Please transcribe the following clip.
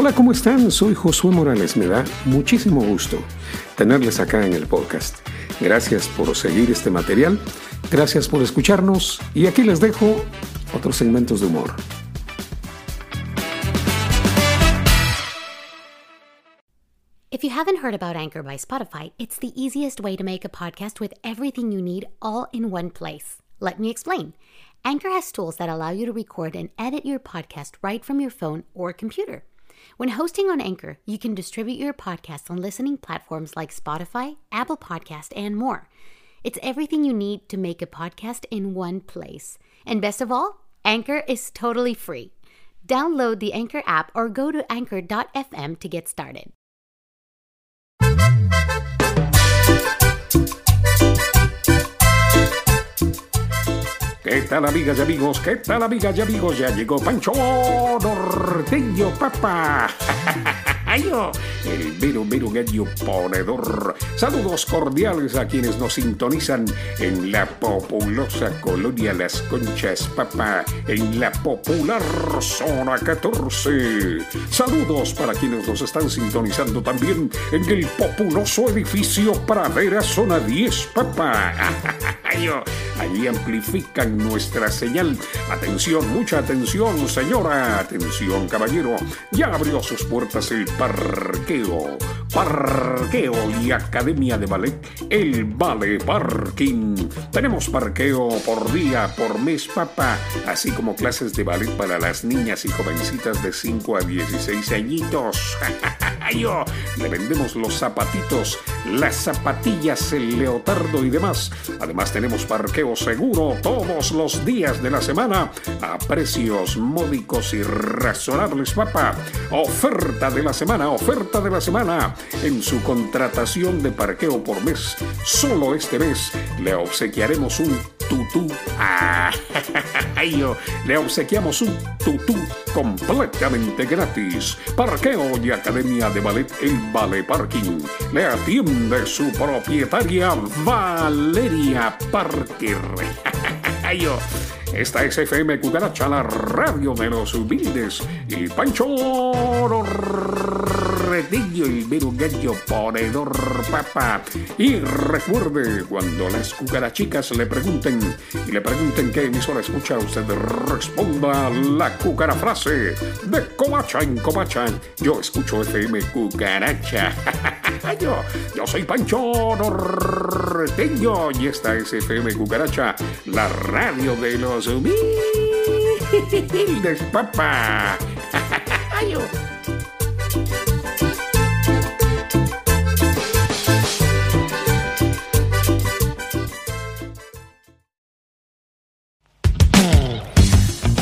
Hola, ¿cómo están? Soy Josué Morales. Me da muchísimo gusto tenerles acá en el podcast. Gracias por seguir este material, gracias por escucharnos y aquí les dejo otros segmentos de humor. If you haven't heard about Anchor by Spotify, it's the easiest way to make a podcast with everything you need all in one place. Let me explain. Anchor has tools that allow you to record and edit your podcast right from your phone or computer. When hosting on Anchor, you can distribute your podcast on listening platforms like Spotify, Apple Podcast, and more. It's everything you need to make a podcast in one place. And best of all, Anchor is totally free. Download the Anchor app or go to anchor.fm to get started. ¿Qué tal amigas y amigos? ¿Qué tal amigas y amigos? Ya llegó Pancho Norteño Papa. El mero mero gallo ponedor. Saludos cordiales a quienes nos sintonizan en la populosa colonia Las Conchas Papa, en la popular zona 14. Saludos para quienes nos están sintonizando también en el populoso edificio Pradera Zona 10 Papa. Allí amplifican nuestra señal. Atención, mucha atención, señora. Atención, caballero. Ya abrió sus puertas el parqueo. Parqueo y Academia de Ballet, el Ballet Parking. Tenemos parqueo por día, por mes, papá, así como clases de ballet para las niñas y jovencitas de 5 a 16 añitos. Yo, le vendemos los zapatitos, las zapatillas, el leotardo y demás. Además tenemos parqueo seguro todos los días de la semana a precios módicos y razonables, papá. Oferta de la semana, oferta de la semana. En su contratación de parqueo por mes, solo este mes le obsequiaremos un tutú. Ah, le obsequiamos un tutú completamente gratis. Parqueo y Academia de Ballet El Ballet Parking. Le atiende su propietaria Valeria Parker. esta es FM Cucaracha, la radio de los humildes. Y Pancho Retillo, el mero gallo ponedor papá. Y recuerde, cuando las cucarachicas le pregunten y le pregunten qué emisora escucha, usted responda la cucara frase de Comacha en Comacha. Yo escucho FM Cucaracha. yo, yo soy Pancho Norteño y esta es FM Cucaracha, la radio de los humildes papá.